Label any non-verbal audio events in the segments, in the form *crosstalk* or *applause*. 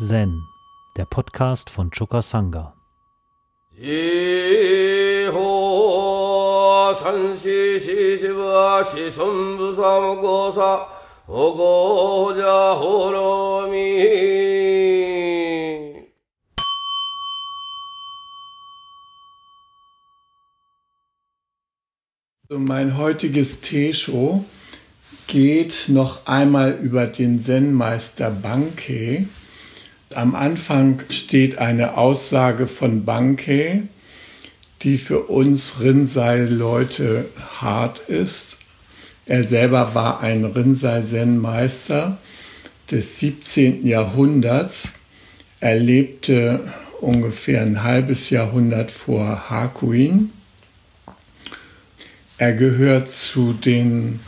Zen, der Podcast von Choka Sangha. Mein heutiges Teeshow geht noch einmal über den Zen-Meister Bankei. Am Anfang steht eine Aussage von Bankei, die für uns Rinzai-Leute hart ist. Er selber war ein Rinzai-Zen-Meister des 17. Jahrhunderts. Er lebte ungefähr ein halbes Jahrhundert vor Hakuin. Er gehört zu den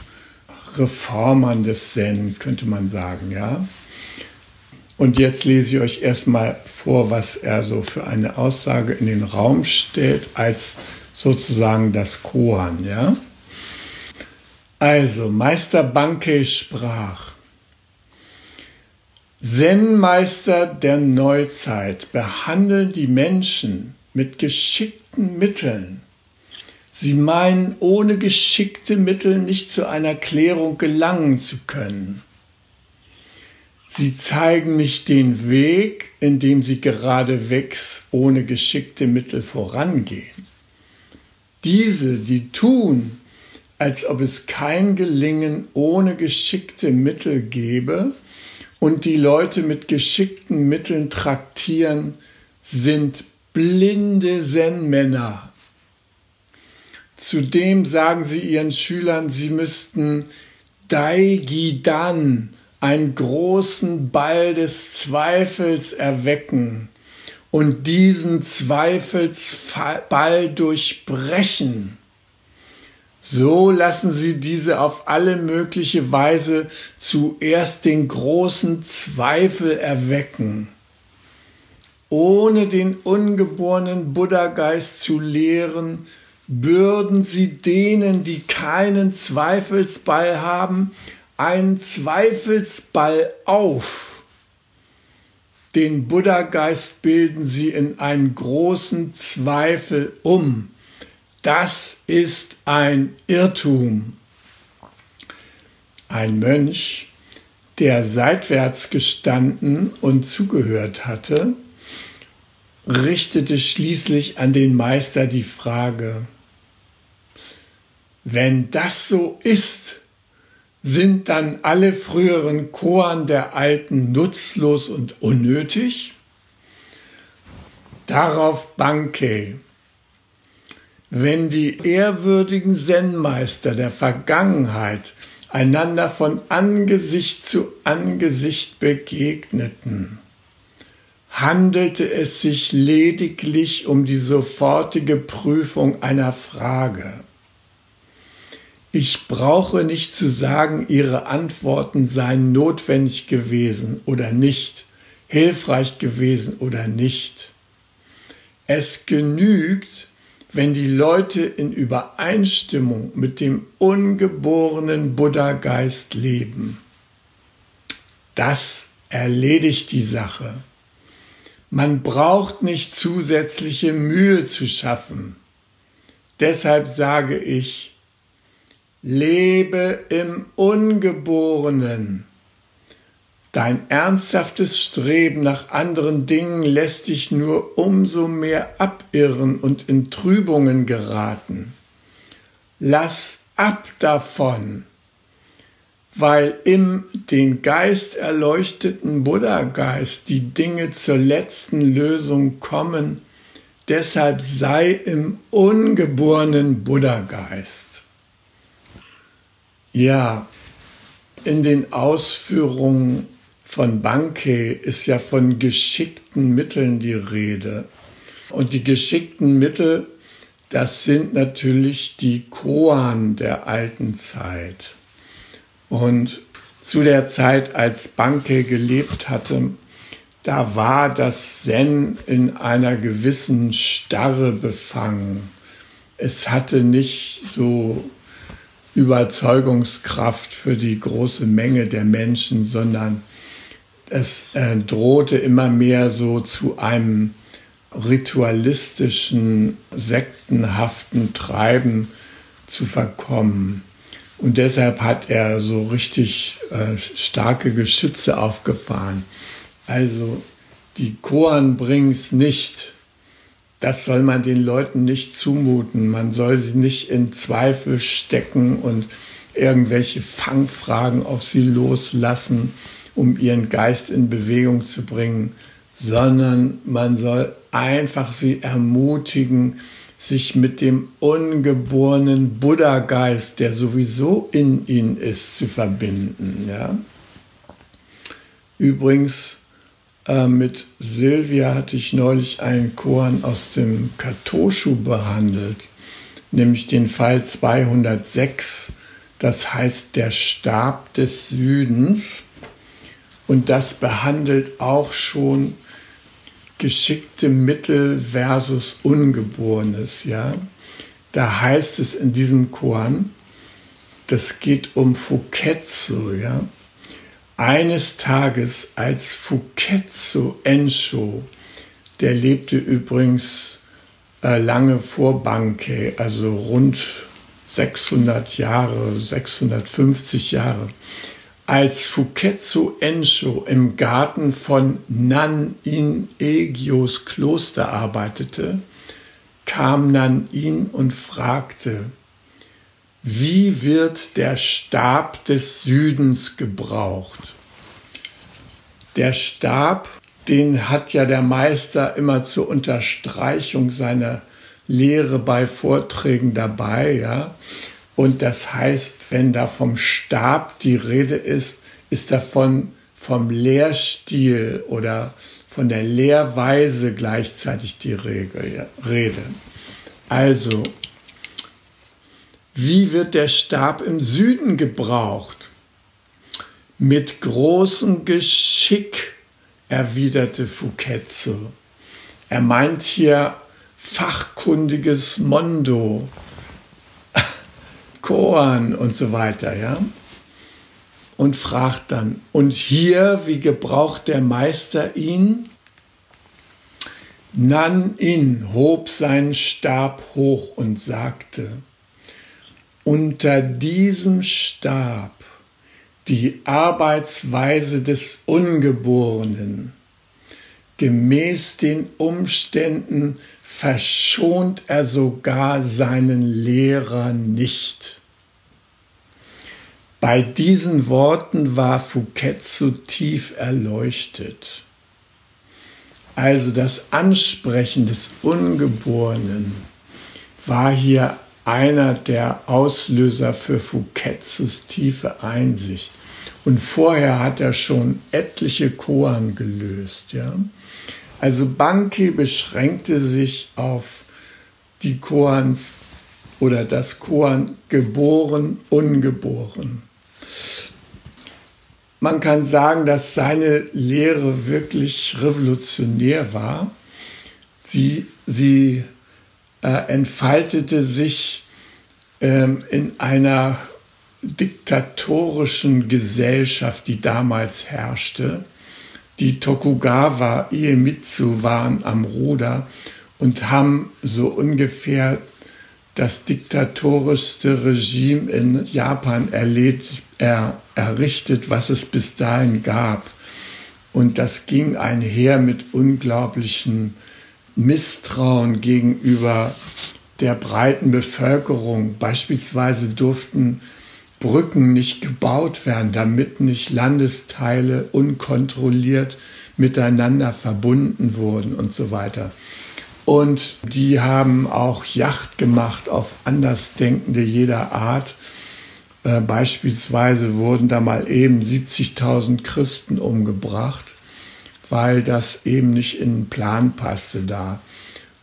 Reformern des Zen, könnte man sagen, ja. Und jetzt lese ich euch erstmal vor, was er so für eine Aussage in den Raum stellt, als sozusagen das Koan, ja. Also, Meister Bankei sprach, Zen-Meister der Neuzeit behandeln die Menschen mit geschickten Mitteln Sie meinen, ohne geschickte Mittel nicht zu einer Klärung gelangen zu können. Sie zeigen nicht den Weg, in dem sie geradewegs ohne geschickte Mittel vorangehen. Diese, die tun, als ob es kein Gelingen ohne geschickte Mittel gäbe und die Leute mit geschickten Mitteln traktieren, sind blinde Zen-Männer Zudem sagen sie ihren Schülern, sie müssten Daigidan, einen großen Ball des Zweifels erwecken und diesen Zweifelsball durchbrechen. So lassen sie diese auf alle mögliche Weise zuerst den großen Zweifel erwecken. Ohne den ungeborenen Buddha-Geist zu lehren, bürden sie denen, die keinen Zweifelsball haben, einen Zweifelsball auf. Den Buddha-Geist bilden sie in einen großen Zweifel um. Das ist ein Irrtum. Ein Mönch, der seitwärts gestanden und zugehört hatte, richtete schließlich an den Meister die Frage, wenn das so ist, sind dann alle früheren Koan der Alten nutzlos und unnötig? Darauf Bankei. Wenn die ehrwürdigen Zen-Meister der Vergangenheit einander von Angesicht zu Angesicht begegneten, handelte es sich lediglich um die sofortige Prüfung einer Frage. Ich brauche nicht zu sagen, Ihre Antworten seien notwendig gewesen oder nicht, hilfreich gewesen oder nicht. Es genügt, wenn die Leute in Übereinstimmung mit dem ungeborenen Buddha-Geist leben. Das erledigt die Sache. Man braucht nicht zusätzliche Mühe zu schaffen. Deshalb sage ich, Lebe im Ungeborenen. Dein ernsthaftes Streben nach anderen Dingen lässt dich nur umso mehr abirren und in Trübungen geraten. Lass ab davon, weil im den Geist erleuchteten Buddha-Geist die Dinge zur letzten Lösung kommen, deshalb sei im ungeborenen Buddha-Geist. Ja, in den Ausführungen von Bankei ist ja von geschickten Mitteln die Rede. Und die geschickten Mittel, das sind natürlich die Koan der alten Zeit. Und zu der Zeit, als Bankei gelebt hatte, da war das Zen in einer gewissen Starre befangen. Es hatte nicht so Überzeugungskraft für die große Menge der Menschen, sondern es äh, drohte immer mehr so zu einem ritualistischen, sektenhaften Treiben zu verkommen. Und deshalb hat er so richtig äh, starke Geschütze aufgefahren. Also die Koan bringt's nicht. Das soll man den Leuten nicht zumuten. Man soll sie nicht in Zweifel stecken und irgendwelche Fangfragen auf sie loslassen, um ihren Geist in Bewegung zu bringen, sondern man soll einfach sie ermutigen, sich mit dem ungeborenen Buddha-Geist, der sowieso in ihnen ist, zu verbinden. Ja? Übrigens, äh, mit Silvia hatte ich neulich einen Koan aus dem Katoshu behandelt, nämlich den Fall 206, das heißt der Stab des Südens. Und das behandelt auch schon geschickte Mittel versus Ungeborenes, ja. Da heißt es in diesem Koan, das geht um Fuketsu, ja. Eines Tages, als Fuketsu Ensho, der lebte übrigens äh, lange vor Banke, also rund 600 Jahre, 650 Jahre, als Fuketsu Ensho im Garten von Nan-in Egios Kloster arbeitete, kam Nan-in und fragte, wie wird der Stab des Südens gebraucht? Der Stab, den hat ja der Meister immer zur Unterstreichung seiner Lehre bei Vorträgen dabei, ja. Und das heißt, wenn da vom Stab die Rede ist, ist davon vom Lehrstil oder von der Lehrweise gleichzeitig die Rede. Also, wie wird der Stab im Süden gebraucht? Mit großem Geschick, erwiderte Fuketsu. Er meint hier fachkundiges Mondo, *laughs* Koan und so weiter, ja? Und fragt dann, und hier, wie gebraucht der Meister ihn? Nan-in hob seinen Stab hoch und sagte, unter diesem Stab die Arbeitsweise des Ungeborenen, gemäß den Umständen verschont er sogar seinen Lehrer nicht. Bei diesen Worten war Fuketsu tief erleuchtet. Also das Ansprechen des Ungeborenen war hier einer der Auslöser für Fuketsus tiefe Einsicht. Und vorher hat er schon etliche Koan gelöst. Ja? Also Banki beschränkte sich auf die Koans oder das Koan geboren, ungeboren. Man kann sagen, dass seine Lehre wirklich revolutionär war. Sie, sie entfaltete sich ähm, in einer diktatorischen Gesellschaft, die damals herrschte. Die Tokugawa Iemitsu waren am Ruder und haben so ungefähr das diktatorischste Regime in Japan erlebt, er, errichtet, was es bis dahin gab. Und das ging einher mit unglaublichen Misstrauen gegenüber der breiten Bevölkerung. Beispielsweise durften Brücken nicht gebaut werden, damit nicht Landesteile unkontrolliert miteinander verbunden wurden und so weiter. Und die haben auch Yacht gemacht auf Andersdenkende jeder Art. Äh, beispielsweise wurden da mal eben 70.000 Christen umgebracht, weil das eben nicht in den Plan passte da.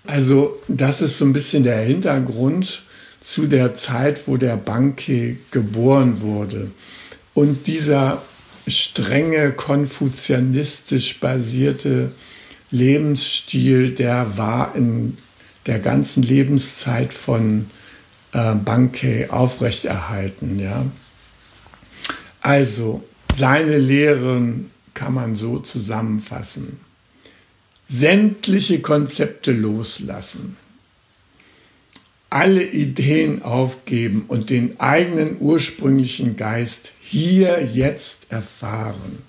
Also das ist so ein bisschen der Hintergrund zu der Zeit, wo der Banke geboren wurde. Und dieser strenge konfuzianistisch basierte Lebensstil, der war in der ganzen Lebenszeit von äh, Banke aufrechterhalten. Ja. Also seine Lehren kann man so zusammenfassen. Sämtliche Konzepte loslassen, alle Ideen aufgeben und den eigenen ursprünglichen Geist hier jetzt erfahren,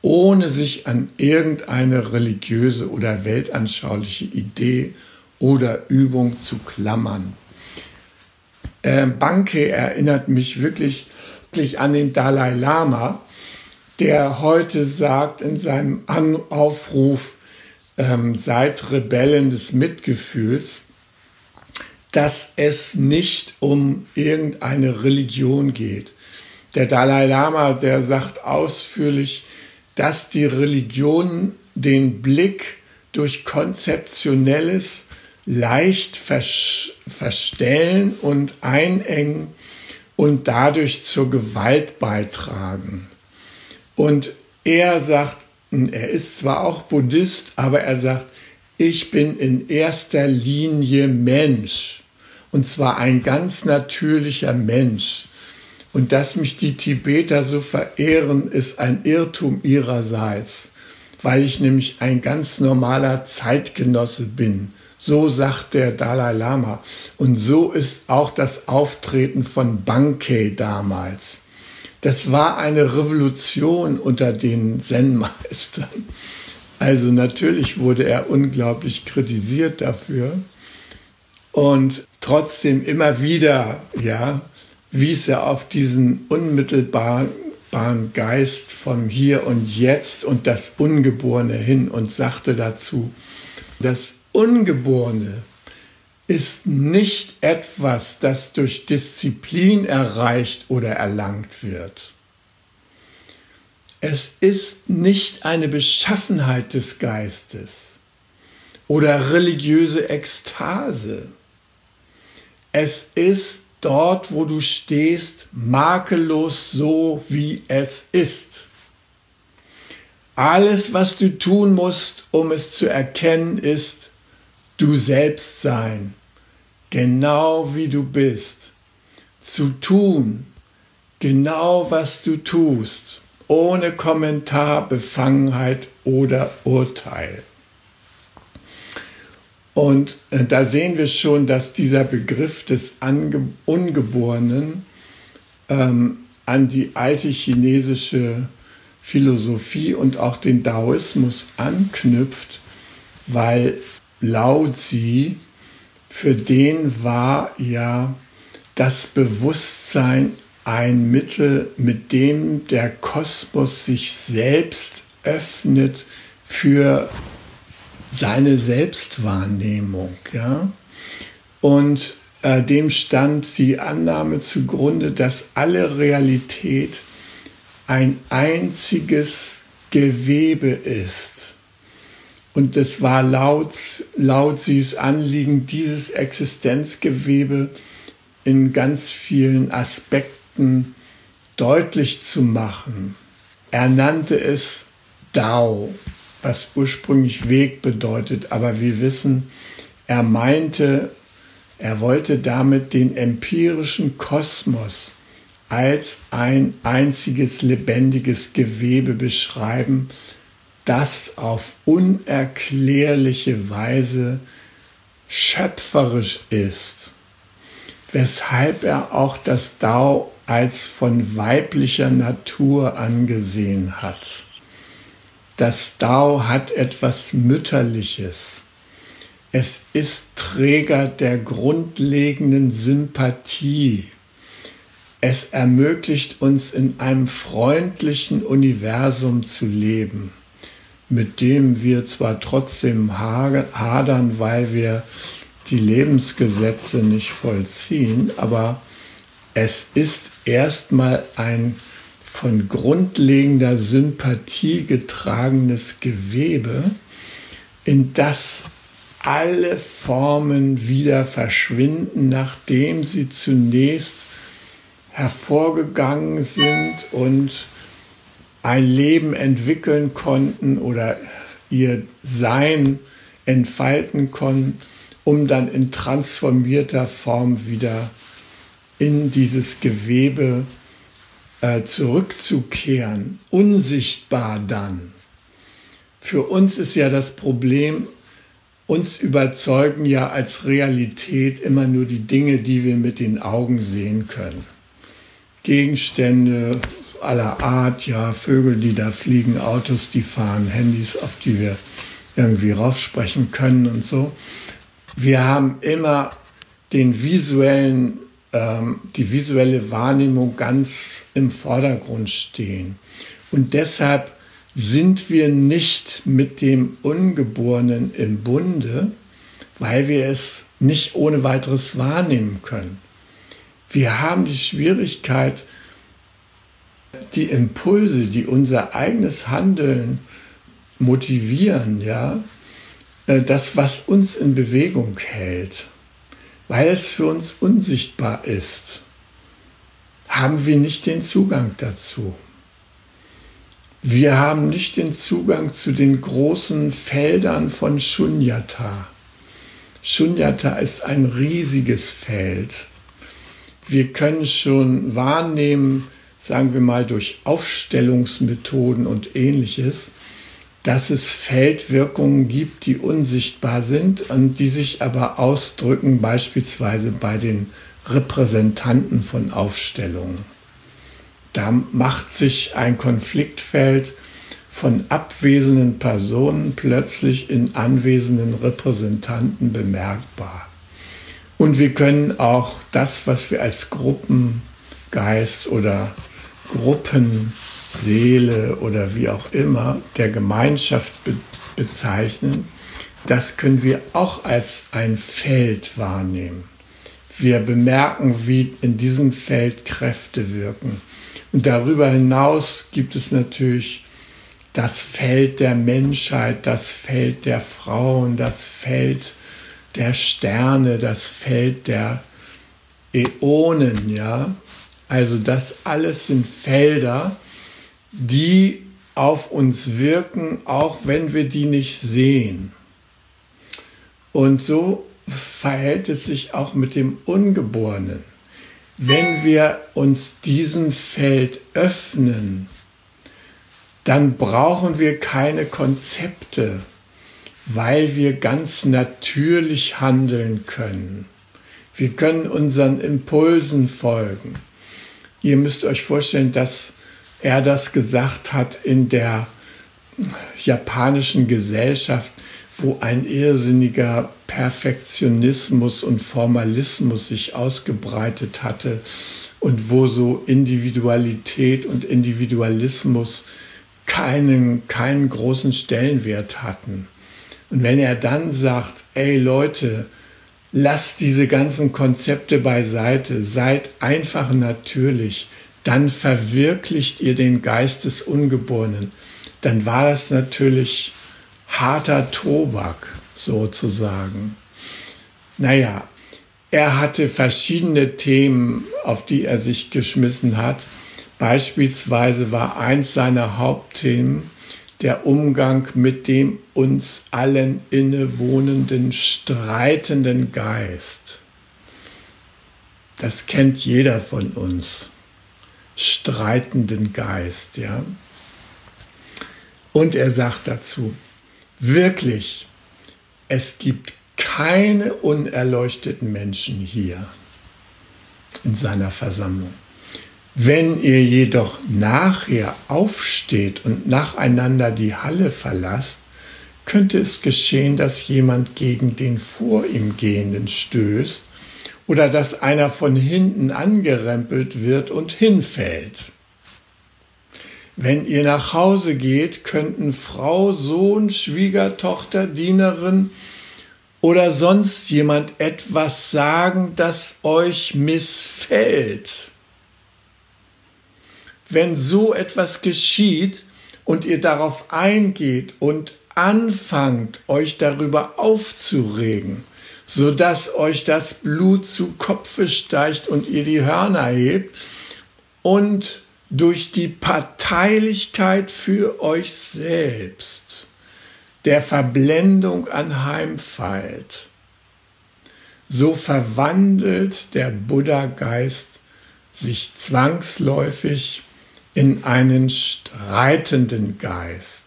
ohne sich an irgendeine religiöse oder weltanschauliche Idee oder Übung zu klammern. Äh, Banke erinnert mich wirklich, wirklich an den Dalai Lama, der heute sagt in seinem an Aufruf, ähm, seid Rebellen des Mitgefühls, dass es nicht um irgendeine Religion geht. Der Dalai Lama, der sagt ausführlich, dass die Religionen den Blick durch konzeptionelles leicht verstellen und einengen und dadurch zur Gewalt beitragen. Und er sagt, er ist zwar auch Buddhist, aber er sagt, ich bin in erster Linie Mensch. Und zwar ein ganz natürlicher Mensch. Und dass mich die Tibeter so verehren, ist ein Irrtum ihrerseits, weil ich nämlich ein ganz normaler Zeitgenosse bin. So sagt der Dalai Lama. Und so ist auch das Auftreten von Bankei damals. Das war eine Revolution unter den Zen-Meistern. Also natürlich wurde er unglaublich kritisiert dafür. Und trotzdem immer wieder, ja, wies er auf diesen unmittelbaren Geist vom Hier und Jetzt und das Ungeborene hin und sagte dazu, das Ungeborene ist nicht etwas, das durch Disziplin erreicht oder erlangt wird. Es ist nicht eine Beschaffenheit des Geistes oder religiöse Ekstase. Es ist dort, wo du stehst, makellos so, wie es ist. Alles, was du tun musst, um es zu erkennen, ist, du selbst sein, genau wie du bist, zu tun, genau was du tust, ohne Kommentar, Befangenheit oder Urteil. Und äh, da sehen wir schon, dass dieser Begriff des Ange Ungeborenen ähm, an die alte chinesische Philosophie und auch den Daoismus anknüpft, weil Lao Tzu, für den war ja das Bewusstsein ein Mittel, mit dem der Kosmos sich selbst öffnet für seine Selbstwahrnehmung. Ja? Und äh, dem stand die Annahme zugrunde, dass alle Realität ein einziges Gewebe ist und es war laut, laut Sie's Anliegen, dieses Existenzgewebe in ganz vielen Aspekten deutlich zu machen. Er nannte es Dao, was ursprünglich Weg bedeutet, aber wir wissen, er meinte, er wollte damit den empirischen Kosmos als ein einziges lebendiges Gewebe beschreiben, das auf unerklärliche Weise schöpferisch ist, weshalb er auch das Dao als von weiblicher Natur angesehen hat. Das Dao hat etwas Mütterliches. Es ist Träger der grundlegenden Sympathie. Es ermöglicht uns in einem freundlichen Universum zu leben mit dem wir zwar trotzdem hadern, weil wir die Lebensgesetze nicht vollziehen, aber es ist erstmal ein von grundlegender Sympathie getragenes Gewebe, in das alle Formen wieder verschwinden, nachdem sie zunächst hervorgegangen sind und ein Leben entwickeln konnten oder ihr Sein entfalten konnten, um dann in transformierter Form wieder in dieses Gewebe äh, zurückzukehren, unsichtbar dann. Für uns ist ja das Problem, uns überzeugen ja als Realität immer nur die Dinge, die wir mit den Augen sehen können. Gegenstände aller Art, ja, Vögel, die da fliegen, Autos, die fahren, Handys, auf die wir irgendwie raufsprechen können und so. Wir haben immer den visuellen, ähm, die visuelle Wahrnehmung ganz im Vordergrund stehen. Und deshalb sind wir nicht mit dem Ungeborenen im Bunde, weil wir es nicht ohne weiteres wahrnehmen können. Wir haben die Schwierigkeit, die Impulse, die unser eigenes Handeln motivieren, ja, äh, das, was uns in Bewegung hält, weil es für uns unsichtbar ist, haben wir nicht den Zugang dazu. Wir haben nicht den Zugang zu den großen Feldern von Shunyata. Shunyata ist ein riesiges Feld. Wir können schon wahrnehmen, sagen wir mal durch Aufstellungsmethoden und ähnliches, dass es Feldwirkungen gibt, die unsichtbar sind und die sich aber ausdrücken beispielsweise bei den Repräsentanten von Aufstellungen. Da macht sich ein Konfliktfeld von abwesenden Personen plötzlich in anwesenden Repräsentanten bemerkbar. Und wir können auch das, was wir als Gruppengeist oder Gruppenseele oder wie auch immer der Gemeinschaft be bezeichnen, das können wir auch als ein Feld wahrnehmen. Wir bemerken, wie in diesem Feld Kräfte wirken. Und darüber hinaus gibt es natürlich das Feld der Menschheit, das Feld der Frauen, das Feld der Sterne, das Feld der Äonen, ja, also das alles sind Felder, die auf uns wirken, auch wenn wir die nicht sehen. Und so verhält es sich auch mit dem Ungeborenen. Wenn wir uns diesem Feld öffnen, dann brauchen wir keine Konzepte, weil wir ganz natürlich handeln können. Wir können unseren Impulsen folgen. Ihr müsst euch vorstellen, dass er das gesagt hat in der japanischen Gesellschaft, wo ein irrsinniger Perfektionismus und Formalismus sich ausgebreitet hatte und wo so Individualität und Individualismus keinen, keinen großen Stellenwert hatten. Und wenn er dann sagt, ey Leute, lasst diese ganzen Konzepte beiseite, seid einfach natürlich, dann verwirklicht ihr den Geist des Ungeborenen. Dann war das natürlich harter Tobak sozusagen. Naja, er hatte verschiedene Themen, auf die er sich geschmissen hat. Beispielsweise war eins seiner Hauptthemen der Umgang mit dem uns allen innewohnenden streitenden Geist. Das kennt jeder von uns. Streitenden Geist, ja. Und er sagt dazu, wirklich, es gibt keine unerleuchteten Menschen hier in seiner Versammlung. Wenn ihr jedoch nachher aufsteht und nacheinander die Halle verlasst, könnte es geschehen, dass jemand gegen den vor ihm Gehenden stößt oder dass einer von hinten angerempelt wird und hinfällt. Wenn ihr nach Hause geht, könnten Frau, Sohn, Schwiegertochter, Dienerin oder sonst jemand etwas sagen, das euch missfällt wenn so etwas geschieht und ihr darauf eingeht und anfangt, euch darüber aufzuregen, so dass euch das Blut zu Kopfe steigt und ihr die Hörner hebt und durch die Parteilichkeit für euch selbst der Verblendung anheimfällt, so verwandelt der Buddha-Geist sich zwangsläufig in einen streitenden Geist.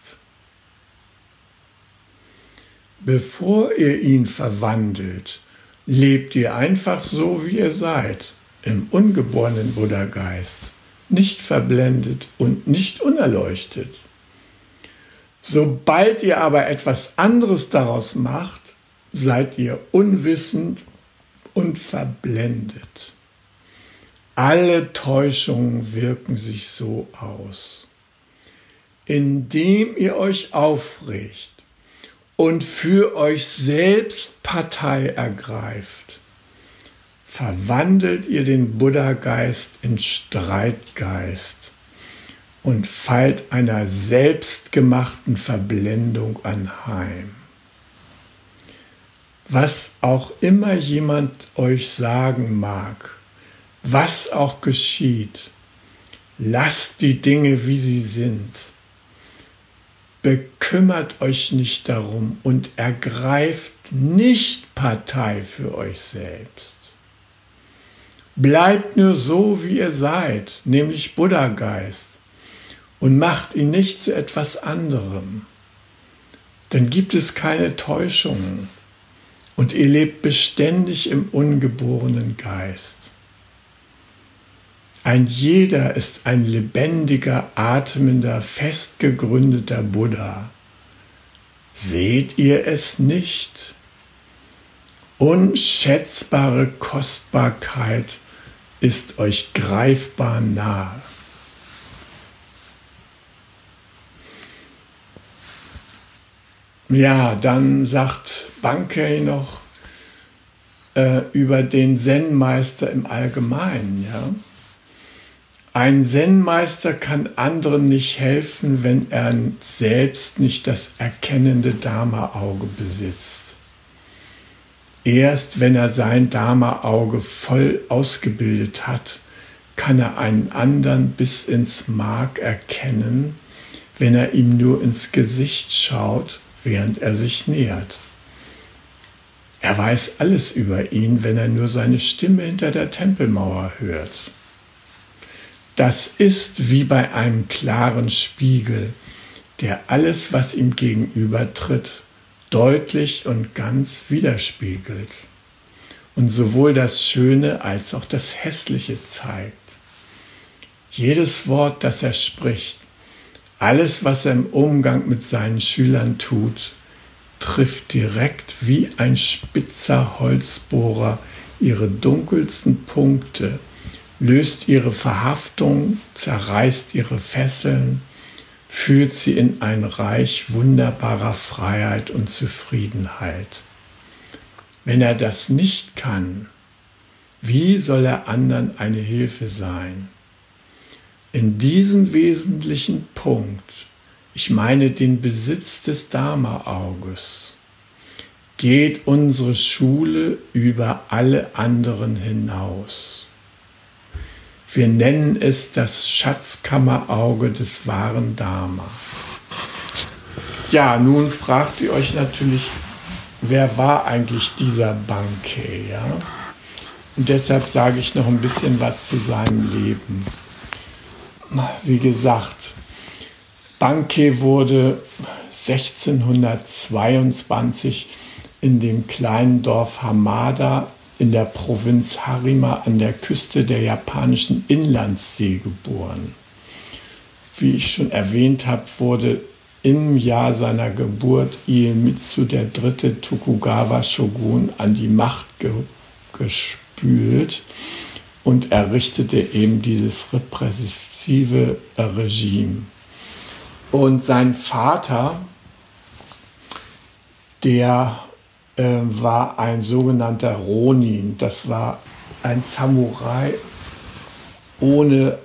Bevor ihr ihn verwandelt, lebt ihr einfach so, wie ihr seid, im ungeborenen Buddha-Geist, nicht verblendet und nicht unerleuchtet. Sobald ihr aber etwas anderes daraus macht, seid ihr unwissend und verblendet. Alle Täuschungen wirken sich so aus. Indem ihr euch aufregt und für euch selbst Partei ergreift, verwandelt ihr den Buddha-Geist in Streitgeist und feilt einer selbstgemachten Verblendung anheim. Was auch immer jemand euch sagen mag, was auch geschieht, lasst die Dinge, wie sie sind. Bekümmert euch nicht darum und ergreift nicht Partei für euch selbst. Bleibt nur so, wie ihr seid, nämlich Buddha-Geist, und macht ihn nicht zu etwas anderem. Dann gibt es keine Täuschungen und ihr lebt beständig im ungeborenen Geist. Ein jeder ist ein lebendiger, atmender, fest gegründeter Buddha. Seht ihr es nicht? Unschätzbare Kostbarkeit ist euch greifbar nahe. Ja, dann sagt Bankei noch äh, über den Zen-Meister im Allgemeinen. Ja? Ein Zen-Meister kann anderen nicht helfen, wenn er selbst nicht das erkennende Dharma-Auge besitzt. Erst wenn er sein Dharma-Auge voll ausgebildet hat, kann er einen anderen bis ins Mark erkennen, wenn er ihm nur ins Gesicht schaut während er sich nähert. Er weiß alles über ihn, wenn er nur seine Stimme hinter der Tempelmauer hört. Das ist wie bei einem klaren Spiegel, der alles, was ihm gegenübertritt, deutlich und ganz widerspiegelt und sowohl das Schöne als auch das Hässliche zeigt. Jedes Wort, das er spricht, alles, was er im Umgang mit seinen Schülern tut, trifft direkt wie ein spitzer Holzbohrer ihre dunkelsten Punkte, löst ihre Verhaftung, zerreißt ihre Fesseln, führt sie in ein Reich wunderbarer Freiheit und Zufriedenheit. Wenn er das nicht kann, wie soll er anderen eine Hilfe sein? In diesem wesentlichen Punkt, ich meine den Besitz des Dharma-Auges, geht unsere Schule über alle anderen hinaus. Wir nennen es das Schatzkammerauge des wahren Dharma. Ja, nun fragt ihr euch natürlich, wer war eigentlich dieser Banke? Ja? Und deshalb sage ich noch ein bisschen was zu seinem Leben wie gesagt, Banke wurde 1622 in dem kleinen Dorf Hamada in der Provinz Harima an der Küste der japanischen Inlandssee geboren. Wie ich schon erwähnt habe, wurde im Jahr seiner Geburt Iemitsu der dritte Tokugawa Shogun an die Macht ge gespült und errichtete eben dieses repressive repressive Regime. Und sein Vater, der äh, war ein sogenannter Ronin, das war ein Samurai ohne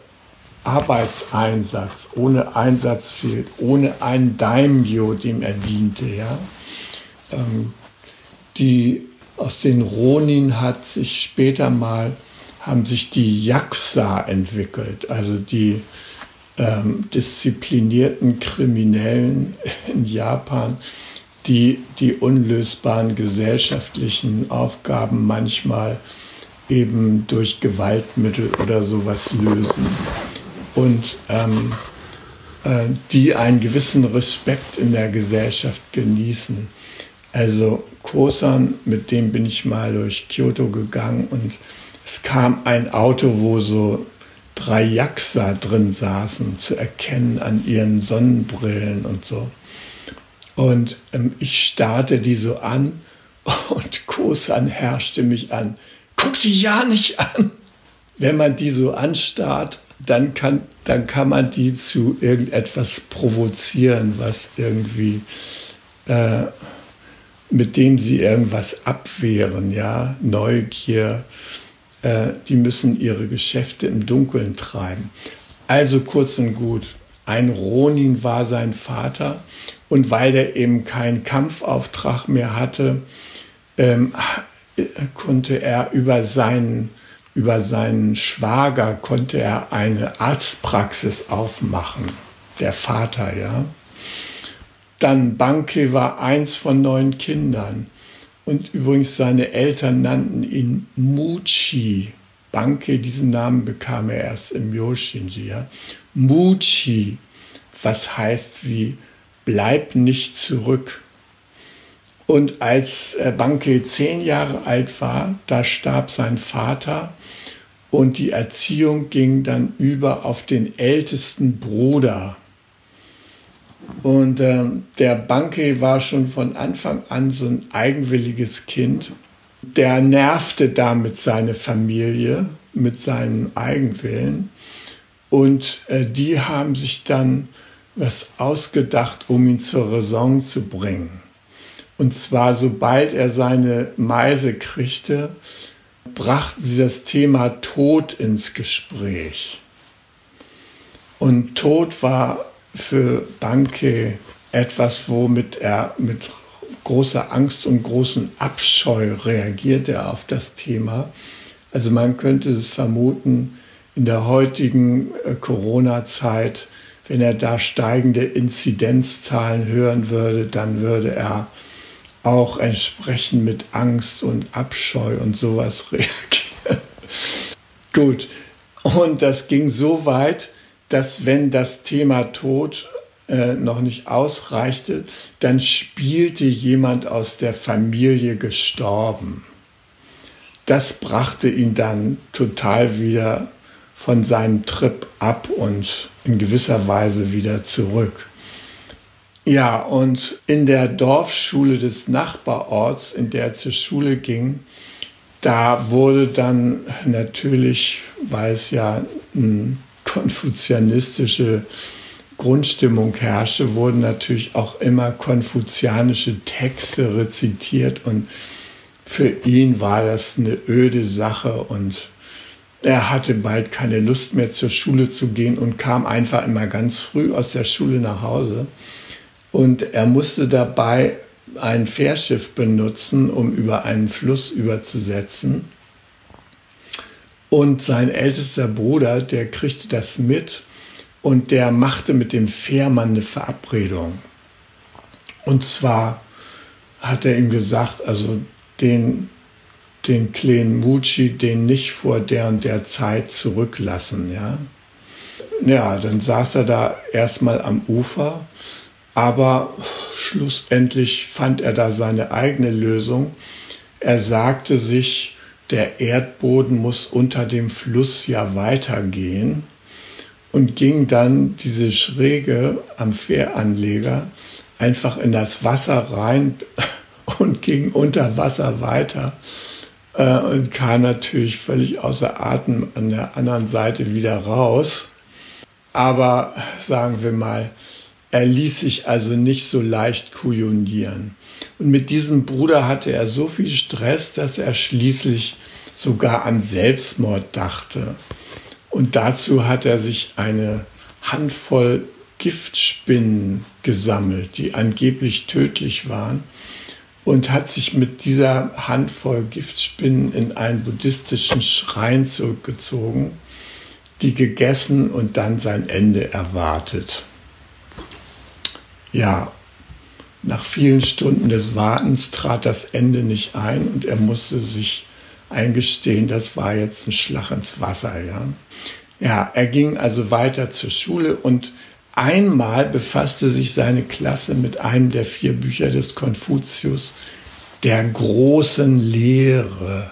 Arbeitseinsatz, ohne Einsatzfeld, ohne einen Daimyo, dem er diente. Ja? Ähm, die, aus den Ronin hat sich später mal haben sich die Yakuza entwickelt, also die ähm, disziplinierten Kriminellen in Japan, die die unlösbaren gesellschaftlichen Aufgaben manchmal eben durch Gewaltmittel oder sowas lösen. und ähm, äh, die einen gewissen Respekt in der Gesellschaft genießen. Also Kosan, mit dem bin ich mal durch Kyoto gegangen und es kam ein Auto, wo so drei Jaxa drin saßen, zu erkennen an ihren Sonnenbrillen und so. Und ähm, ich starrte die so an *laughs* und Kosan herrschte mich an. Guck die ja nicht an! Wenn man die so anstarrt, dann kann, dann kann man die zu irgendetwas provozieren, was irgendwie, äh, mit dem sie irgendwas abwehren, ja, Neugier, äh, die müssen ihre Geschäfte im Dunkeln treiben. Also kurz und gut, ein Ronin war sein Vater und weil der eben keinen Kampfauftrag mehr hatte, ähm, konnte er über seinen, über seinen Schwager konnte er eine Arztpraxis aufmachen, der Vater, ja. Dann Banke war eins von neun Kindern. Und übrigens seine Eltern nannten ihn Muchi. Banke, diesen Namen bekam er erst im Yoshinji. Ja. Muchi, was heißt wie bleib nicht zurück. Und als äh, Banke zehn Jahre alt war, da starb sein Vater und die Erziehung ging dann über auf den ältesten Bruder. Und äh, der Banke war schon von Anfang an so ein eigenwilliges Kind. Der nervte damit seine Familie mit seinem Eigenwillen. Und äh, die haben sich dann was ausgedacht, um ihn zur Raison zu bringen. Und zwar, sobald er seine Meise kriegte, brachten sie das Thema Tod ins Gespräch. Und Tod war für Banke etwas, womit er mit großer Angst und großem Abscheu reagierte auf das Thema. Also man könnte es vermuten, in der heutigen äh, Corona-Zeit, wenn er da steigende Inzidenzzahlen hören würde, dann würde er auch entsprechend mit Angst und Abscheu und sowas *laughs* reagieren. Gut, und das ging so weit, dass wenn das Thema Tod äh, noch nicht ausreichte, dann spielte jemand aus der Familie gestorben. Das brachte ihn dann total wieder von seinem Trip ab und in gewisser Weise wieder zurück. Ja, und in der Dorfschule des Nachbarorts, in der er zur Schule ging, da wurde dann natürlich, weil es ja eine konfuzianistische Grundstimmung herrschte, wurden natürlich auch immer konfuzianische Texte rezitiert und für ihn war das eine öde Sache und er hatte bald keine Lust mehr zur Schule zu gehen und kam einfach immer ganz früh aus der Schule nach Hause. Und er musste dabei ein Fährschiff benutzen, um über einen Fluss überzusetzen. Und sein ältester Bruder, der kriegte das mit und der machte mit dem Fährmann eine Verabredung. Und zwar hat er ihm gesagt, also den, den kleinen Mucci, den nicht vor der und der Zeit zurücklassen. Ja, ja dann saß er da erstmal am Ufer aber schlussendlich fand er da seine eigene Lösung. Er sagte sich, der Erdboden muss unter dem Fluss ja weitergehen und ging dann diese Schräge am Fähranleger einfach in das Wasser rein *laughs* und ging unter Wasser weiter äh, und kam natürlich völlig außer Atem an der anderen Seite wieder raus. Aber sagen wir mal, er ließ sich also nicht so leicht kujonieren. Und mit diesem Bruder hatte er so viel Stress, dass er schließlich sogar an Selbstmord dachte. Und dazu hat er sich eine Handvoll Giftspinnen gesammelt, die angeblich tödlich waren, und hat sich mit dieser Handvoll Giftspinnen in einen buddhistischen Schrein zurückgezogen, die gegessen und dann sein Ende erwartet. Ja, nach vielen Stunden des Wartens trat das Ende nicht ein und er musste sich eingestehen, das war jetzt ein Schlag ins Wasser. Ja, Ja, er ging also weiter zur Schule und einmal befasste sich seine Klasse mit einem der vier Bücher des Konfuzius, der großen Lehre,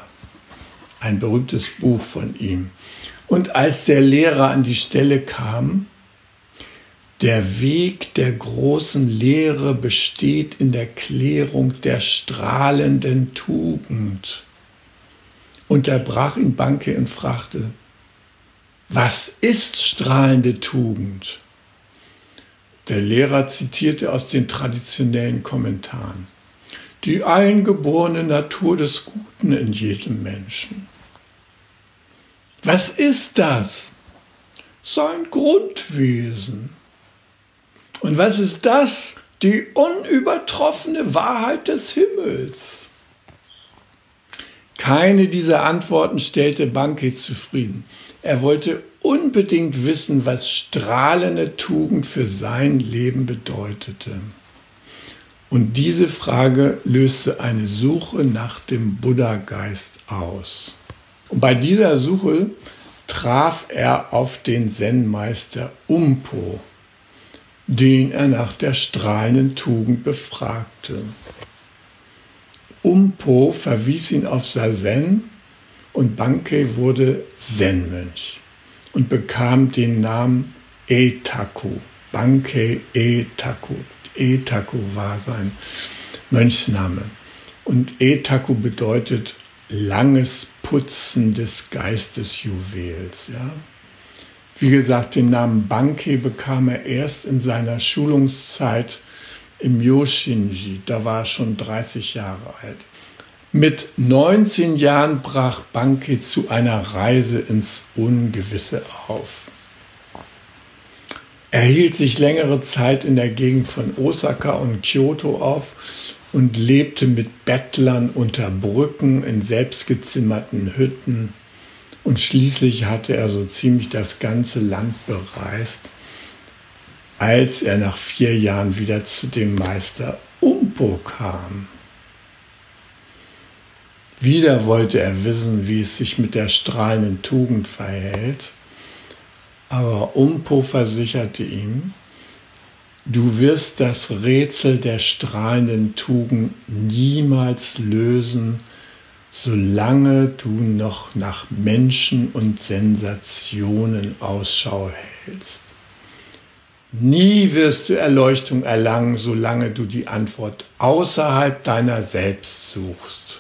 ein berühmtes Buch von ihm. Und als der Lehrer an die Stelle kam, der Weg der großen Lehre besteht in der Klärung der strahlenden Tugend, unterbrach ihn Banke und fragte, was ist strahlende Tugend? Der Lehrer zitierte aus den traditionellen Kommentaren. Die eingeborene Natur des Guten in jedem Menschen. Was ist das? Sein Grundwesen. Und was ist das? Die unübertroffene Wahrheit des Himmels. Keine dieser Antworten stellte Banke zufrieden. Er wollte unbedingt wissen, was strahlende Tugend für sein Leben bedeutete. Und diese Frage löste eine Suche nach dem Buddha-Geist aus. Und bei dieser Suche traf er auf den Zen-Meister Umpo, den er nach der strahlenden Tugend befragte. Umpo verwies ihn auf Sazen und Banke wurde Zen-Mönch und bekam den Namen Etaku. Banke Etaku. Etaku war sein Mönchsname. Und Etaku bedeutet langes Putzen des Geistesjuwels. Ja? Wie gesagt, den Namen Banke bekam er erst in seiner Schulungszeit im Yoshinji. Da war er schon 30 Jahre alt. Mit 19 Jahren brach Banke zu einer Reise ins Ungewisse auf. Er hielt sich längere Zeit in der Gegend von Osaka und Kyoto auf und lebte mit Bettlern unter Brücken in selbstgezimmerten Hütten. Und schließlich hatte er so ziemlich das ganze Land bereist, als er nach vier Jahren wieder zu dem Meister Umpo kam. Wieder wollte er wissen, wie es sich mit der strahlenden Tugend verhält, aber Umpo versicherte ihm, du wirst das Rätsel der strahlenden Tugend niemals lösen, solange du noch nach Menschen und Sensationen Ausschau hältst. Nie wirst du Erleuchtung erlangen, solange du die Antwort außerhalb deiner selbst suchst.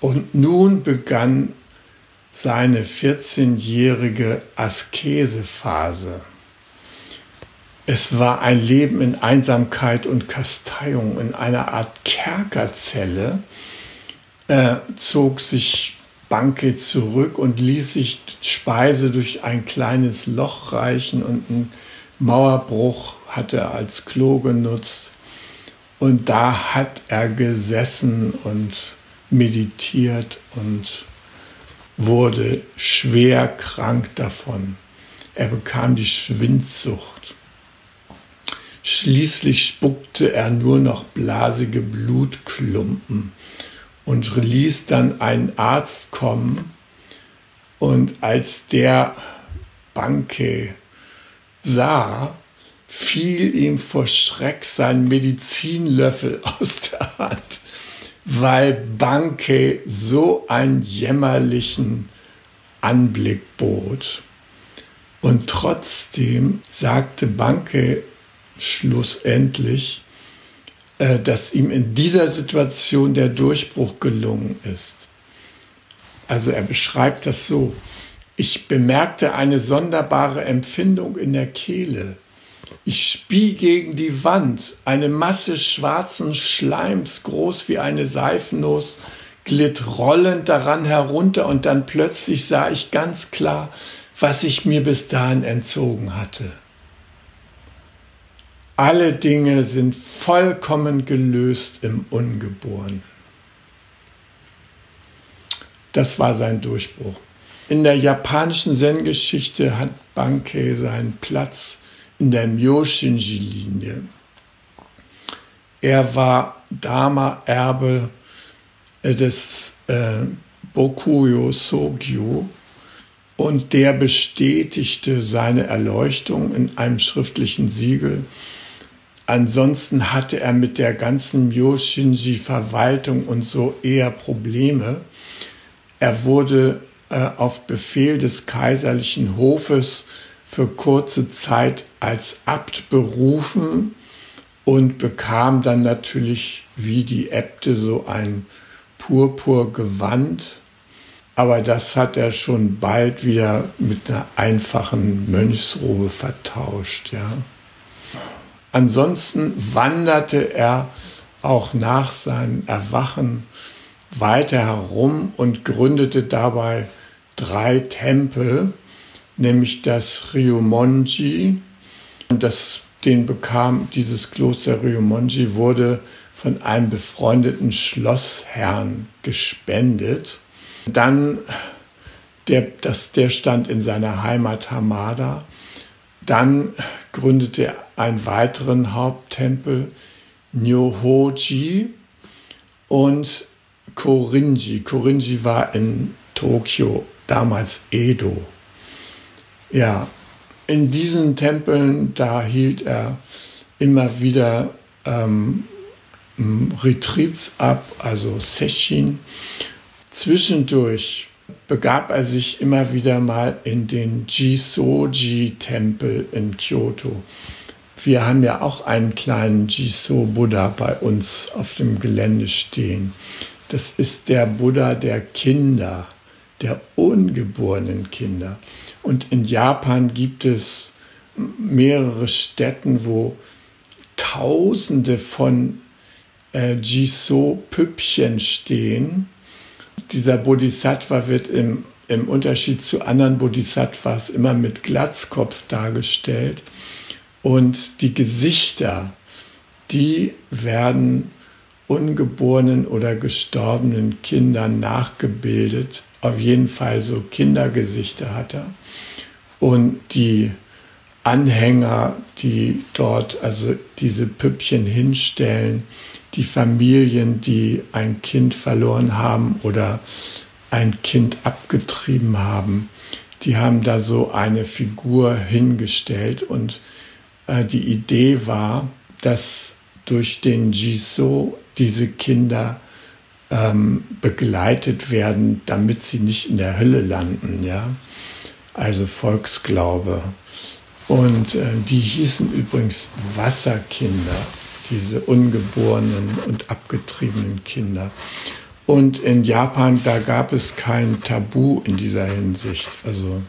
Und nun begann seine 14-jährige Askesephase. Es war ein Leben in Einsamkeit und Kasteiung. In einer Art Kerkerzelle äh, zog sich Banke zurück und ließ sich Speise durch ein kleines Loch reichen und ein Mauerbruch hatte er als Klo genutzt. Und da hat er gesessen und meditiert und wurde schwer krank davon. Er bekam die Schwindsucht. Schließlich spuckte er nur noch blasige Blutklumpen und ließ dann einen Arzt kommen. Und als der Banke sah, fiel ihm vor Schreck sein Medizinlöffel *laughs* aus der Hand weil Banke so einen jämmerlichen Anblick bot. Und trotzdem sagte Banke schlussendlich, äh, dass ihm in dieser Situation der Durchbruch gelungen ist. Also er beschreibt das so. Ich bemerkte eine sonderbare Empfindung in der Kehle. Ich spie gegen die Wand. Eine Masse schwarzen Schleims, groß wie eine Seifennuss, glitt rollend daran herunter und dann plötzlich sah ich ganz klar, was ich mir bis dahin entzogen hatte. Alle Dinge sind vollkommen gelöst im Ungeborenen. Das war sein Durchbruch. In der japanischen Zen-Geschichte hat Bankei seinen Platz in der Myoshinji-Linie. Er war Dama-Erbe des äh, Bokuyo Sogyo, und der bestätigte seine Erleuchtung in einem schriftlichen Siegel. Ansonsten hatte er mit der ganzen Yoshinji-Verwaltung und so eher Probleme. Er wurde äh, auf Befehl des kaiserlichen Hofes für kurze Zeit als Abt berufen und bekam dann natürlich wie die Äbte so ein Purpurgewand. Aber das hat er schon bald wieder mit einer einfachen Mönchsrobe vertauscht. Ja. Ansonsten wanderte er auch nach seinem Erwachen weiter herum und gründete dabei drei Tempel, nämlich das Ryumonji. Das, den bekam dieses Kloster Ryumonji, wurde von einem befreundeten Schlossherrn gespendet. Dann, der, das, der stand in seiner Heimat Hamada. Dann gründete er einen weiteren Haupttempel, Nyohoji und Korinji. Korinji war in Tokio, damals Edo. Ja, in diesen Tempeln, da hielt er immer wieder ähm, Retreats ab, also Session. Zwischendurch begab er sich immer wieder mal in den Jisoji-Tempel in Kyoto. Wir haben ja auch einen kleinen Jiso-Buddha bei uns auf dem Gelände stehen. Das ist der Buddha der Kinder, der ungeborenen Kinder. Und in Japan gibt es mehrere Städten, wo Tausende von äh, Jiso-Püppchen stehen. Dieser Bodhisattva wird im, im Unterschied zu anderen Bodhisattvas immer mit Glatzkopf dargestellt. Und die Gesichter, die werden ungeborenen oder gestorbenen Kindern nachgebildet. Auf jeden Fall so Kindergesichter hat er. Und die Anhänger, die dort also diese Püppchen hinstellen, die Familien, die ein Kind verloren haben oder ein Kind abgetrieben haben, die haben da so eine Figur hingestellt und äh, die Idee war, dass durch den Jiso diese Kinder ähm, begleitet werden, damit sie nicht in der Hölle landen, ja. Also Volksglaube. Und äh, die hießen übrigens Wasserkinder, diese ungeborenen und abgetriebenen Kinder. Und in Japan, da gab es kein Tabu in dieser Hinsicht. Also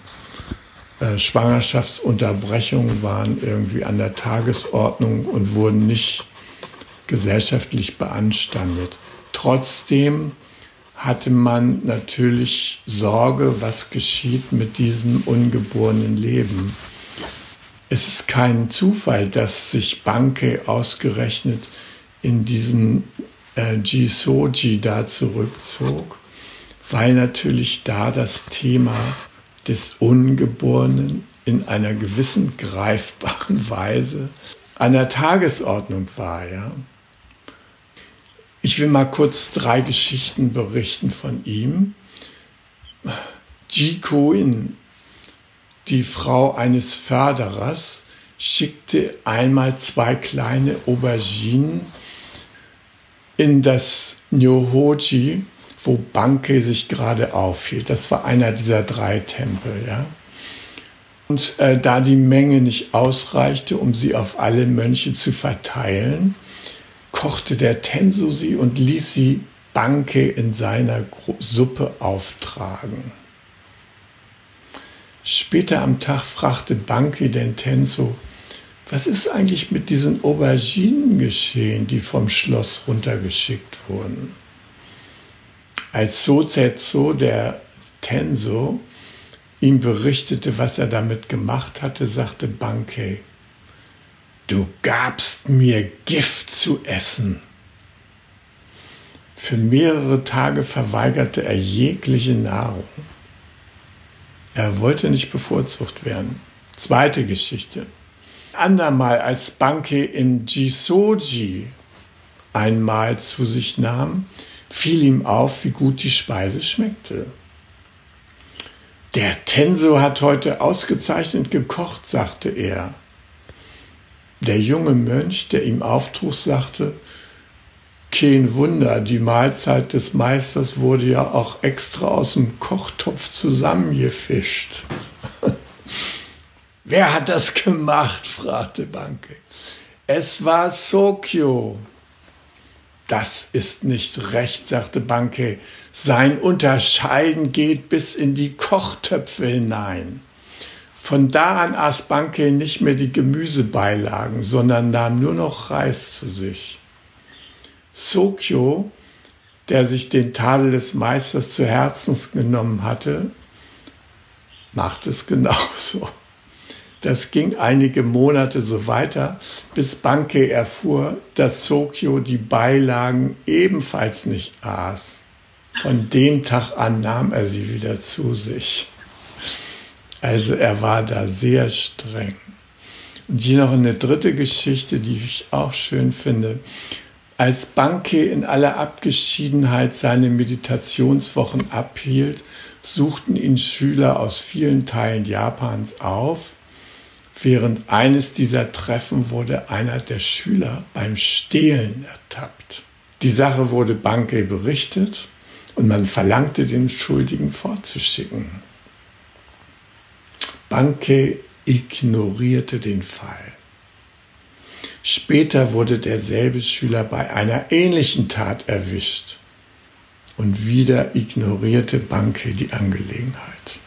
äh, Schwangerschaftsunterbrechungen waren irgendwie an der Tagesordnung und wurden nicht gesellschaftlich beanstandet. Trotzdem hatte man natürlich Sorge, was geschieht mit diesem ungeborenen Leben. Es ist kein Zufall, dass sich Banke ausgerechnet in diesen äh, Jisoji da zurückzog, weil natürlich da das Thema des Ungeborenen in einer gewissen greifbaren Weise an der Tagesordnung war. Ja? Ich will mal kurz drei Geschichten berichten von ihm. Ji Koin, die Frau eines Förderers, schickte einmal zwei kleine Auberginen in das Nyohoji, wo Banke sich gerade aufhielt. Das war einer dieser drei Tempel. Ja? Und äh, da die Menge nicht ausreichte, um sie auf alle Mönche zu verteilen, kochte der Tenso sie und ließ sie Banke in seiner Suppe auftragen. Später am Tag fragte Banke den Tenso, was ist eigentlich mit diesen Auberginen geschehen, die vom Schloss runtergeschickt wurden? Als Sozetsu, der Tenso, ihm berichtete, was er damit gemacht hatte, sagte Bankei, Du gabst mir Gift zu essen. Für mehrere Tage verweigerte er jegliche Nahrung. Er wollte nicht bevorzugt werden. Zweite Geschichte. Andermal, als Banke in Jisoji einmal zu sich nahm, fiel ihm auf, wie gut die Speise schmeckte. Der Tenso hat heute ausgezeichnet gekocht, sagte er. Der junge Mönch, der ihm auftrug, sagte, kein Wunder, die Mahlzeit des Meisters wurde ja auch extra aus dem Kochtopf zusammengefischt. *laughs* Wer hat das gemacht? fragte Banke. Es war Sokyo. Das ist nicht recht, sagte Banke. Sein Unterscheiden geht bis in die Kochtöpfe hinein. Von da an aß Banke nicht mehr die Gemüsebeilagen, sondern nahm nur noch Reis zu sich. Sokyo, der sich den Tadel des Meisters zu Herzen genommen hatte, macht es *laughs* genauso. Das ging einige Monate so weiter, bis Banke erfuhr, dass Sokyo die Beilagen ebenfalls nicht aß. Von dem Tag an nahm er sie wieder zu sich. Also er war da sehr streng. Und hier noch eine dritte Geschichte, die ich auch schön finde. Als Banke in aller Abgeschiedenheit seine Meditationswochen abhielt, suchten ihn Schüler aus vielen Teilen Japans auf Während eines dieser Treffen wurde einer der Schüler beim Stehlen ertappt. Die Sache wurde Banke berichtet und man verlangte den Schuldigen fortzuschicken. Banke ignorierte den Fall. Später wurde derselbe Schüler bei einer ähnlichen Tat erwischt und wieder ignorierte Banke die Angelegenheit.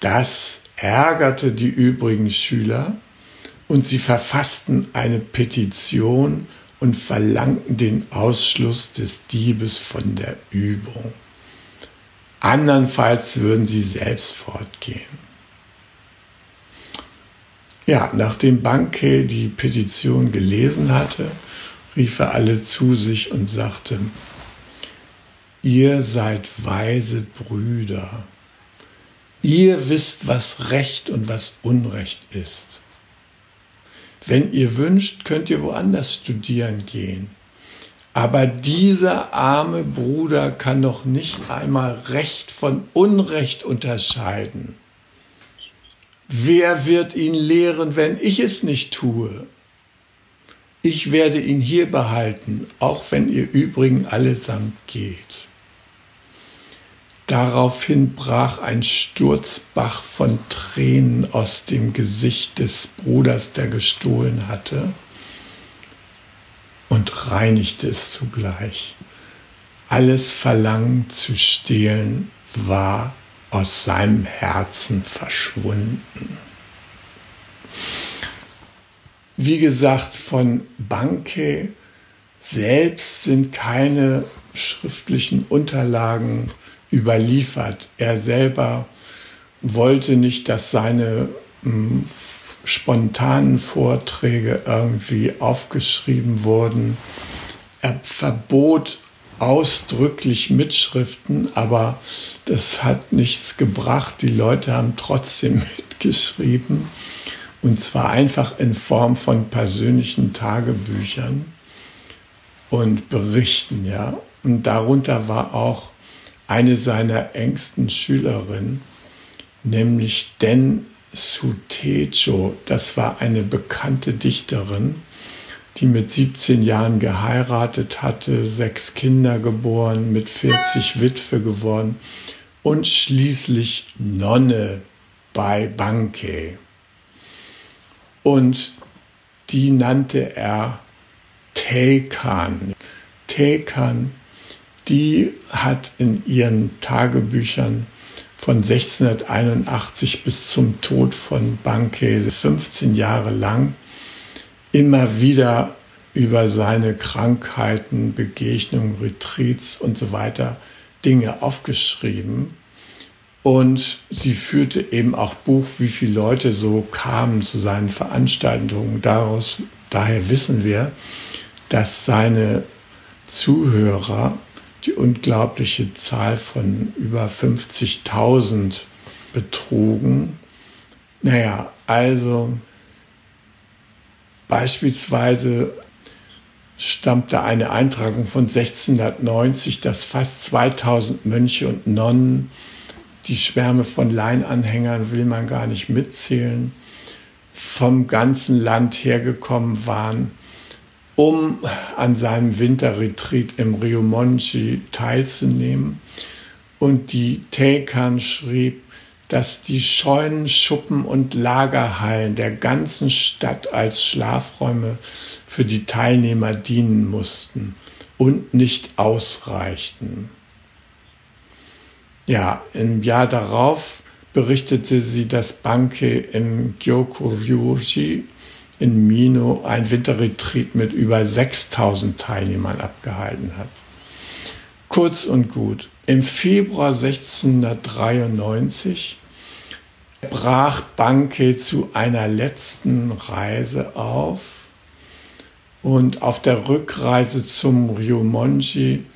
Das ärgerte die übrigen Schüler und sie verfassten eine Petition und verlangten den Ausschluss des Diebes von der Übung. Andernfalls würden sie selbst fortgehen. Ja, nachdem Banke die Petition gelesen hatte, rief er alle zu sich und sagte, ihr seid weise Brüder Ihr wisst, was Recht und was Unrecht ist. Wenn ihr wünscht, könnt ihr woanders studieren gehen. Aber dieser arme Bruder kann noch nicht einmal Recht von Unrecht unterscheiden. Wer wird ihn lehren, wenn ich es nicht tue? Ich werde ihn hier behalten, auch wenn ihr übrigen allesamt geht. Daraufhin brach ein Sturzbach von Tränen aus dem Gesicht des Bruders, der gestohlen hatte, und reinigte es zugleich. Alles Verlangen zu stehlen war aus seinem Herzen verschwunden. Wie gesagt, von Banke selbst sind keine schriftlichen Unterlagen überliefert. Er selber wollte nicht, dass seine hm, spontanen Vorträge irgendwie aufgeschrieben wurden. Er verbot ausdrücklich Mitschriften, aber das hat nichts gebracht. Die Leute haben trotzdem *laughs* mitgeschrieben und zwar einfach in Form von persönlichen Tagebüchern und Berichten, ja. Und darunter war auch eine seiner engsten Schülerinnen, nämlich Den Sutejo. Das war eine bekannte Dichterin, die mit 17 Jahren geheiratet hatte, sechs Kinder geboren, mit 40 Witwe geworden und schließlich Nonne bei Banke. Und die nannte er Tekan. Tekan die hat in ihren Tagebüchern von 1681 bis zum Tod von Bankese 15 Jahre lang immer wieder über seine Krankheiten, Begegnungen, Retreats und so weiter Dinge aufgeschrieben. Und sie führte eben auch Buch, wie viele Leute so kamen zu seinen Veranstaltungen. Daraus, daher wissen wir, dass seine Zuhörer die unglaubliche Zahl von über 50.000 betrugen. Naja, also beispielsweise stammte eine Eintragung von 1690, dass fast 2000 Mönche und Nonnen die Schwärme von Leinanhängern will man gar nicht mitzählen, vom ganzen Land hergekommen waren, um an seinem Winterretreat im Rio Monchi teilzunehmen. Und die Tekan schrieb, dass die Scheunen, Schuppen und Lagerhallen der ganzen Stadt als Schlafräume für die Teilnehmer dienen mussten und nicht ausreichten. Ja, im Jahr darauf berichtete sie, dass Banke in Gyokuryuji in Mino ein Winterretreat mit über 6000 Teilnehmern abgehalten hat. Kurz und gut, im Februar 1693 brach Banke zu einer letzten Reise auf und auf der Rückreise zum Ryomonji,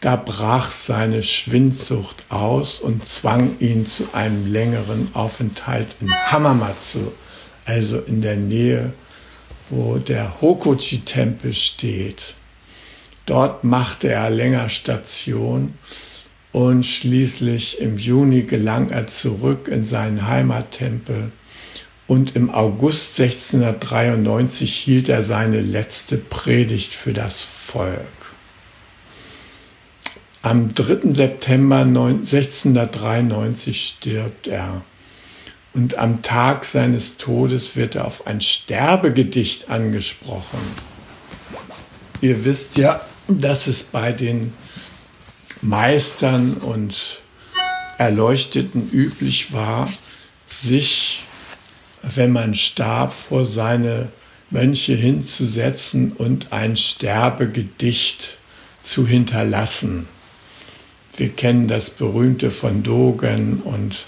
da brach seine Schwindsucht aus und zwang ihn zu einem längeren Aufenthalt in Hamamatsu, also in der Nähe, wo der Hokochi-Tempel steht. Dort machte er länger Station und schließlich im Juni gelang er zurück in seinen Heimattempel und im August 1693 hielt er seine letzte Predigt für das Volk. Am 3. September 1693 stirbt er. Und am Tag seines Todes wird er auf ein Sterbegedicht angesprochen. Ihr wisst ja, dass es bei den Meistern und Erleuchteten üblich war, sich, wenn man starb, vor seine Mönche hinzusetzen und ein Sterbegedicht zu hinterlassen. Wir kennen das berühmte von Dogen und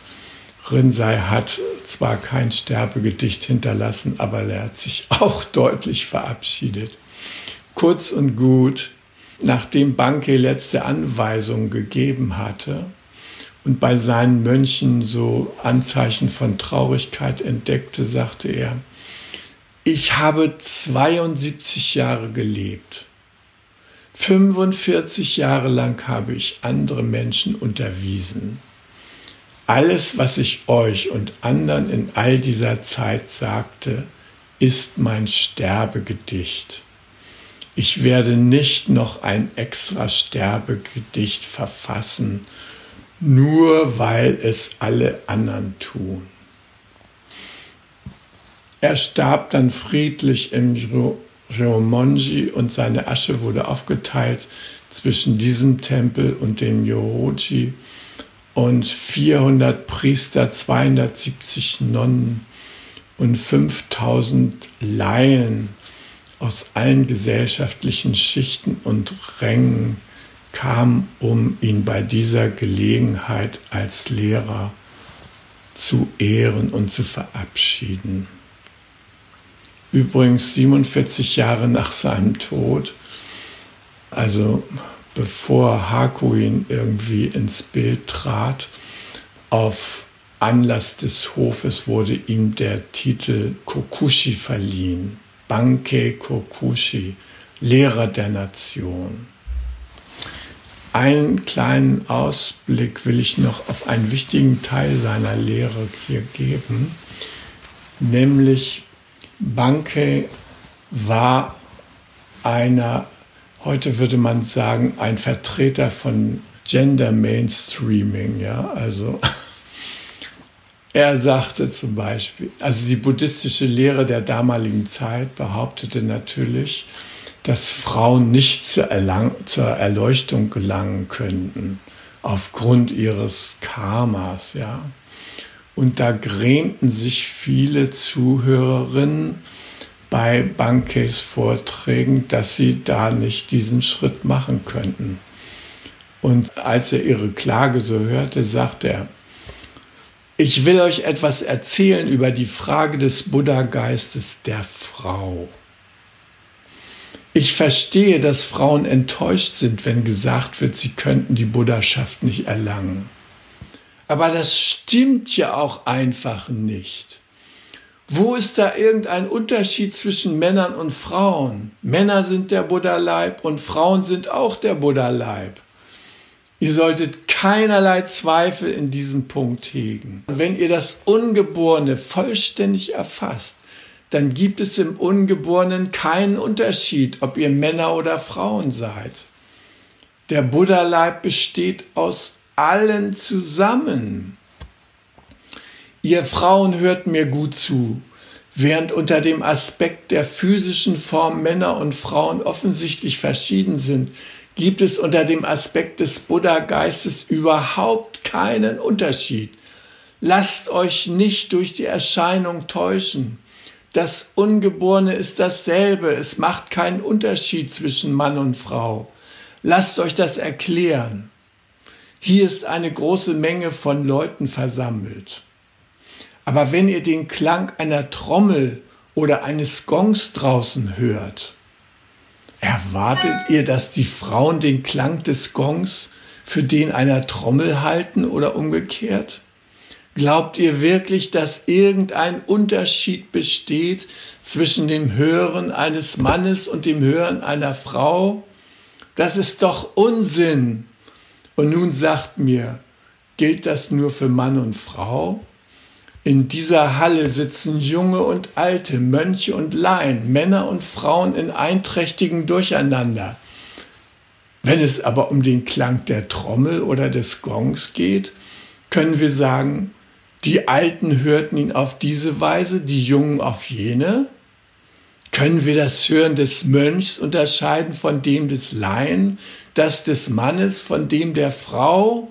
Rinsei hat zwar kein Sterbegedicht hinterlassen, aber er hat sich auch *laughs* deutlich verabschiedet. Kurz und gut, nachdem Banke letzte Anweisungen gegeben hatte und bei seinen Mönchen so Anzeichen von Traurigkeit entdeckte, sagte er, ich habe 72 Jahre gelebt. 45 Jahre lang habe ich andere Menschen unterwiesen. Alles, was ich euch und anderen in all dieser Zeit sagte, ist mein Sterbegedicht. Ich werde nicht noch ein extra Sterbegedicht verfassen, nur weil es alle anderen tun. Er starb dann friedlich im Ryomonji und seine Asche wurde aufgeteilt zwischen diesem Tempel und dem Yohoji und 400 Priester, 270 Nonnen und 5000 Laien aus allen gesellschaftlichen Schichten und Rängen kam, um ihn bei dieser Gelegenheit als Lehrer zu ehren und zu verabschieden. Übrigens 47 Jahre nach seinem Tod, also bevor Hakuin irgendwie ins Bild trat, auf Anlass des Hofes wurde ihm der Titel Kokushi verliehen. Banke Kokushi, Lehrer der Nation. Einen kleinen Ausblick will ich noch auf einen wichtigen Teil seiner Lehre hier geben, nämlich Banke war einer, heute würde man sagen, ein Vertreter von Gender Mainstreaming, ja, also er sagte zum Beispiel, also die buddhistische Lehre der damaligen Zeit behauptete natürlich, dass Frauen nicht zur, Erlang zur Erleuchtung gelangen könnten aufgrund ihres Karmas, ja. Und da grämten sich viele Zuhörerinnen bei Bankes Vorträgen, dass sie da nicht diesen Schritt machen könnten. Und als er ihre Klage so hörte, sagte er, ich will euch etwas erzählen über die Frage des Buddha-Geistes der Frau. Ich verstehe, dass Frauen enttäuscht sind, wenn gesagt wird, sie könnten die Buddhaschaft nicht erlangen. Aber das stimmt ja auch einfach nicht. Wo ist da irgendein Unterschied zwischen Männern und Frauen? Männer sind der Buddha-Leib und Frauen sind auch der Buddha-Leib. Ihr solltet keinerlei Zweifel in diesem Punkt hegen. Wenn ihr das Ungeborene vollständig erfasst, dann gibt es im Ungeborenen keinen Unterschied, ob ihr Männer oder Frauen seid. Der Buddha-Leib besteht aus allen zusammen. Ihr Frauen hört mir gut zu. Während unter dem Aspekt der physischen Form Männer und Frauen offensichtlich verschieden sind, gibt es unter dem Aspekt des Buddha-Geistes überhaupt keinen Unterschied. Lasst euch nicht durch die Erscheinung täuschen. Das Ungeborene ist dasselbe. Es macht keinen Unterschied zwischen Mann und Frau. Lasst euch das erklären. Hier ist eine große Menge von Leuten versammelt. Aber wenn ihr den Klang einer Trommel oder eines Gongs draußen hört, erwartet ihr, dass die Frauen den Klang des Gongs für den einer Trommel halten oder umgekehrt? Glaubt ihr wirklich, dass irgendein Unterschied besteht zwischen dem Hören eines Mannes und dem Hören einer Frau? Das ist doch Unsinn. Und nun sagt mir, gilt das nur für Mann und Frau? In dieser Halle sitzen junge und alte, Mönche und Laien, Männer und Frauen in einträchtigem Durcheinander. Wenn es aber um den Klang der Trommel oder des Gongs geht, können wir sagen, die Alten hörten ihn auf diese Weise, die Jungen auf jene. Können wir das Hören des Mönchs unterscheiden von dem des Laien, das des Mannes von dem der Frau?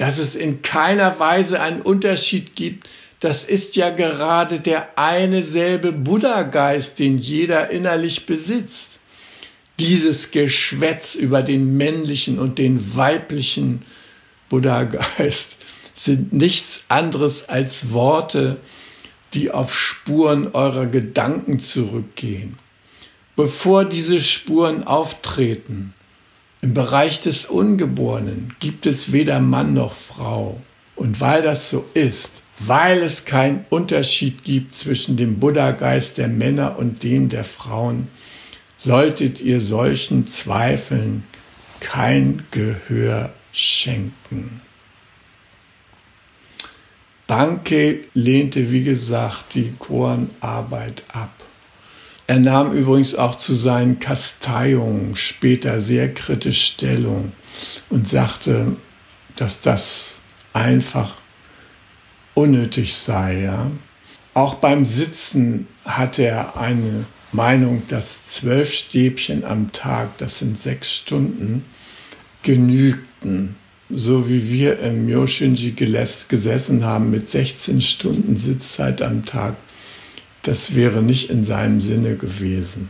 Dass es in keiner Weise einen Unterschied gibt, das ist ja gerade der eine selbe Buddha-Geist, den jeder innerlich besitzt. Dieses Geschwätz über den männlichen und den weiblichen Buddha-Geist sind nichts anderes als Worte, die auf Spuren eurer Gedanken zurückgehen. Bevor diese Spuren auftreten, im Bereich des Ungeborenen gibt es weder Mann noch Frau. Und weil das so ist, weil es keinen Unterschied gibt zwischen dem Buddha-Geist der Männer und dem der Frauen, solltet ihr solchen Zweifeln kein Gehör schenken. Banke lehnte, wie gesagt, die Koranarbeit ab. Er nahm übrigens auch zu seinen Kasteiungen später sehr kritisch Stellung und sagte, dass das einfach unnötig sei. Ja. Auch beim Sitzen hatte er eine Meinung, dass zwölf Stäbchen am Tag, das sind sechs Stunden, genügten. So wie wir im Myoshinji gesessen haben mit 16 Stunden Sitzzeit am Tag, das wäre nicht in seinem Sinne gewesen.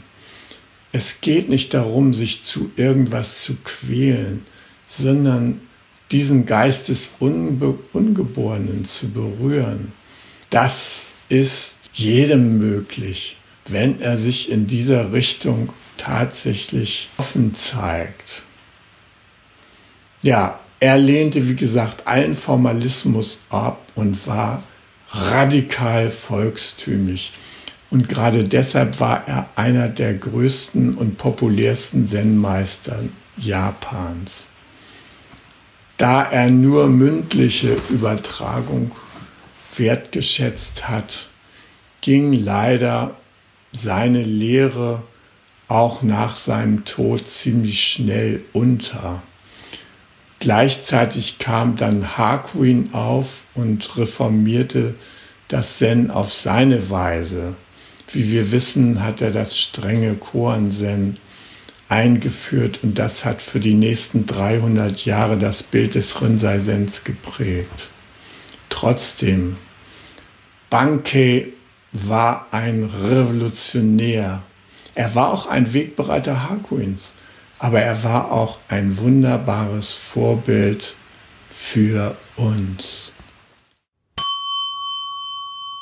Es geht nicht darum, sich zu irgendwas zu quälen, sondern diesen Geist des Unbe Ungeborenen zu berühren. Das ist jedem möglich, wenn er sich in dieser Richtung tatsächlich offen zeigt. Ja, er lehnte, wie gesagt, allen Formalismus ab und war radikal volkstümlich. Und gerade deshalb war er einer der größten und populärsten Zen-Meister Japans. Da er nur mündliche Übertragung wertgeschätzt hat, ging leider seine Lehre auch nach seinem Tod ziemlich schnell unter. Gleichzeitig kam dann Hakuin auf und reformierte das Zen auf seine Weise. Wie wir wissen, hat er das strenge Koan-Zen eingeführt und das hat für die nächsten 300 Jahre das Bild des Rinzai-Sens geprägt. Trotzdem, Bankei war ein Revolutionär. Er war auch ein Wegbereiter Hakuins aber er war auch ein wunderbares Vorbild für uns.